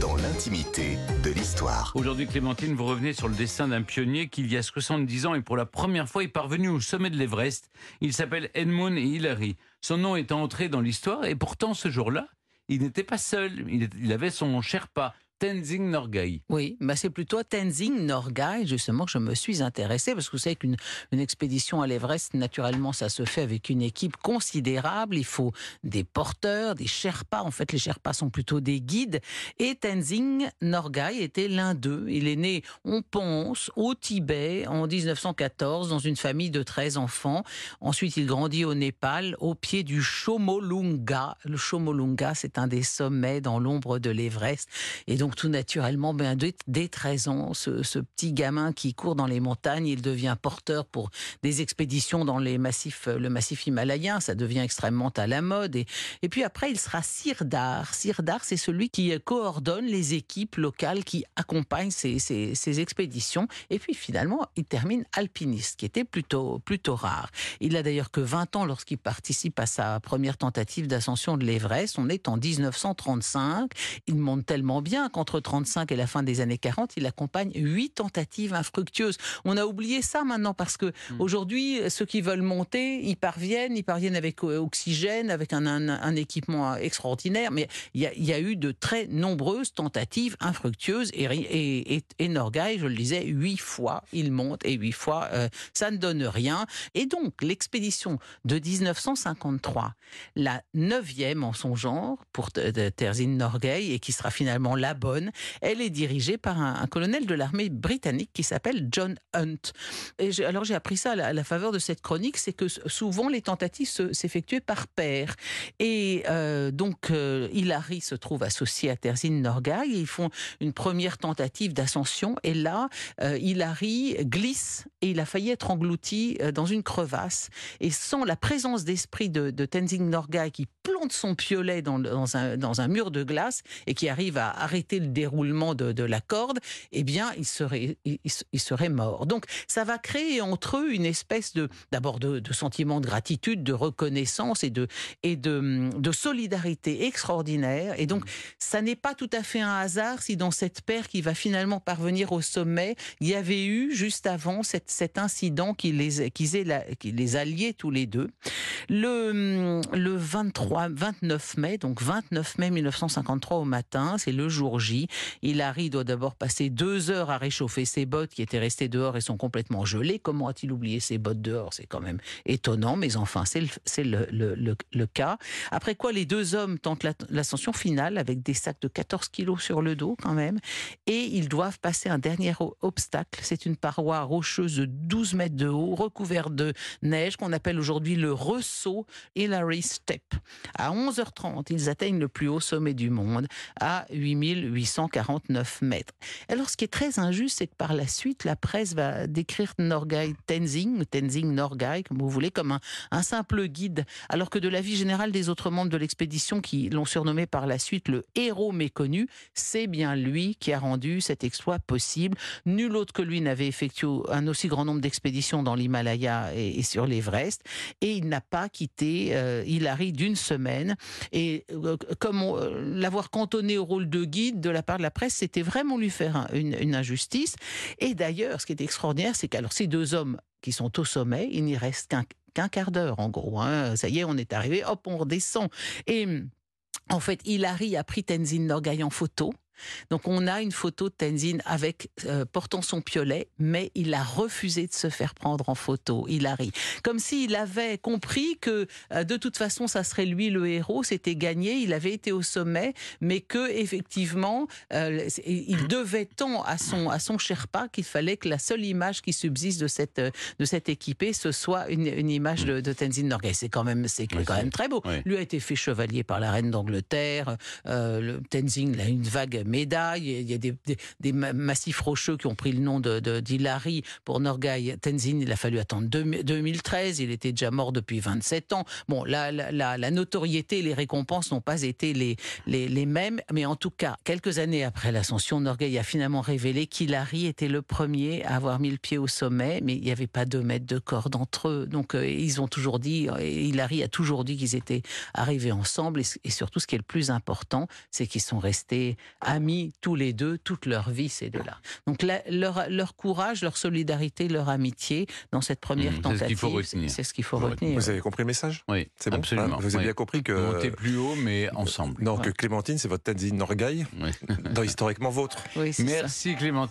Dans l'intimité de l'histoire. Aujourd'hui, Clémentine, vous revenez sur le destin d'un pionnier qui, il y a 70 ans et pour la première fois, est parvenu au sommet de l'Everest. Il s'appelle Edmund Hillary. Son nom est entré dans l'histoire et pourtant, ce jour-là, il n'était pas seul. Il avait son Sherpa, Tenzing Norgay. Oui, bah c'est plutôt Tenzing Norgay, justement, que je me suis intéressé, parce que vous savez qu'une une expédition à l'Everest, naturellement, ça se fait avec une équipe considérable. Il faut des porteurs, des Sherpas. En fait, les Sherpas sont plutôt des guides. Et Tenzing Norgay était l'un d'eux. Il est né, on pense, au Tibet en 1914, dans une famille de 13 enfants. Ensuite, il grandit au Népal, au pied du Chomolunga. Le Chomolunga, c'est un des sommets dans l'ombre de l'Everest. Et donc, tout naturellement, ben, dès 13 ans, ce, petit gamin qui court dans les montagnes, il devient porteur pour des expéditions dans les massifs, le massif himalayen. Ça devient extrêmement à la mode. Et, puis après, il sera sirdar. Sirdar, c'est celui qui coordonne les équipes locales qui accompagnent ces, expéditions. Et puis finalement, il termine alpiniste, qui était plutôt, rare. Il a d'ailleurs que 20 ans lorsqu'il participe à sa première tentative d'ascension de l'Everest. On est en 1935. Il monte tellement bien entre 35 et la fin des années 40, il accompagne huit tentatives infructueuses. On a oublié ça maintenant parce que hmm. aujourd'hui, ceux qui veulent monter, ils parviennent, ils parviennent avec euh, oxygène, avec un, un, équipement extraordinaire, mais il y, a, eu de très nombreuses tentatives infructueuses et, et, et, Norgay, je le disais, huit fois il monte et huit fois euh, ça ne donne rien. Et donc l'expédition de 1953, la neuvième en son genre pour Terzin Norgay et qui sera finalement la bonne elle est dirigée par un, colonel de l'armée britannique qui s'appelle John Hunt. Et alors j'ai appris ça à la, faveur de cette chronique, c'est que souvent les tentatives s'effectuaient par paire. Et euh, donc euh, Hilary se trouve associé à Terzin Norgay. Ils font une première tentative d'ascension et là euh, Hilary glisse et il a failli être englouti dans une crevasse. Et sans la présence d'esprit de, de Tenzing Norgay qui son piolet dans, dans, un, mur de glace et qui arrive à arrêter le déroulement de, la corde, eh bien, il serait, mort. Donc, ça va créer entre eux une espèce de, d'abord de, sentiment de gratitude, de reconnaissance et de, solidarité extraordinaire. Et donc, ça n'est pas tout à fait un hasard si dans cette paire qui va finalement parvenir au sommet, il y avait eu juste avant cet incident qui les, qui les, qui les alliait tous les deux. Le, le 23, 29 mai, donc 29 mai 1953 au matin, c'est le jour J. Hilary doit d'abord passer deux heures à réchauffer ses bottes qui étaient restées dehors et sont complètement gelées. Comment a-t-il oublié ses bottes dehors? C'est quand même étonnant, mais enfin, c'est le, le, le, cas. Après quoi, les deux hommes tentent l'ascension finale avec des sacs de 14 kilos sur le dos quand même. Et ils doivent passer un dernier obstacle. C'est une paroi rocheuse de 12 mètres de haut, recouverte de neige, qu'on appelle aujourd'hui le ressaut Hillary Step. À 11h30, ils atteignent le plus haut sommet du monde, à 8849 mètres. Alors, ce qui est très injuste, c'est que par la suite, la presse va décrire Norgay Tenzing, Tenzing Norgay, comme vous voulez, comme un, simple guide, alors que de la vie générale des autres membres de l'expédition qui l'ont surnommé par la suite le héros méconnu, c'est bien lui qui a rendu cet exploit possible. Nul autre que lui n'avait effectué un aussi grand nombre d'expéditions dans l'Himalaya et, sur l'Everest, et il n'a pas quitté euh, Hilary d'une semaine. Et euh, comme euh, l'avoir cantonné au rôle de guide de la part de la presse, c'était vraiment lui faire une, injustice. Et d'ailleurs, ce qui est extraordinaire, c'est qu'alors ces deux hommes qui sont au sommet, il n'y reste qu'un quart d'heure en gros. Hein. Ça y est, on est arrivé, hop, on redescend. Et en fait, Hilary a pris Tenzin Norgay en photo. Donc on a une photo de Tenzin avec euh, portant son piolet, mais il a refusé de se faire prendre en photo. Il ri. Comme s'il avait compris que euh, de toute façon ça serait lui le héros, c'était gagné, il avait été au sommet, mais que effectivement euh, il devait tant à son à son Sherpa qu'il fallait que la seule image qui subsiste de cette de cette équipée ce soit une, image de, de, Tenzin Norgay. C'est quand même c'est quand même très beau. Lui a été fait chevalier par la reine d'Angleterre. le Tenzin a une vague médailles, il y a des, des- des ma- massifs rocheux qui ont pris le nom de, de-. Pour Norgay Tenzin, il a fallu attendre deux- 2013, il était déjà mort depuis 27 ans. Bon, la, notoriété et les récompenses n'ont pas été les, les, les mêmes, mais en tout cas, quelques années après l'ascension, Norgay a finalement révélé qu'Hilary était le premier à avoir mis le pied au sommet, mais il n'y avait pas deux mètres de corde entre eux. Donc euh, ils ont toujours dit, euh, Hillary a toujours dit qu'ils étaient arrivés ensemble, et, et surtout ce qui est le plus important, c'est qu'ils sont restés amis tous les deux toute leur vie, ces deux-là. Donc la- leur, leur courage, leur solidarité, leur amitié dans cette première Mmh, c'est ce tentative, qu'il faut retenir. c'est ce qu'il faut retenir. Vous avez compris le message? Oui, C'est bon? absolument. Vous avez oui. bien compris que. Monter plus haut, mais ensemble. Non, Ouais. que Clémentine, c'est votre Tenzin Norgay, Oui. dans historiquement vôtre. Oui, c'est ça. Merci Clémentine.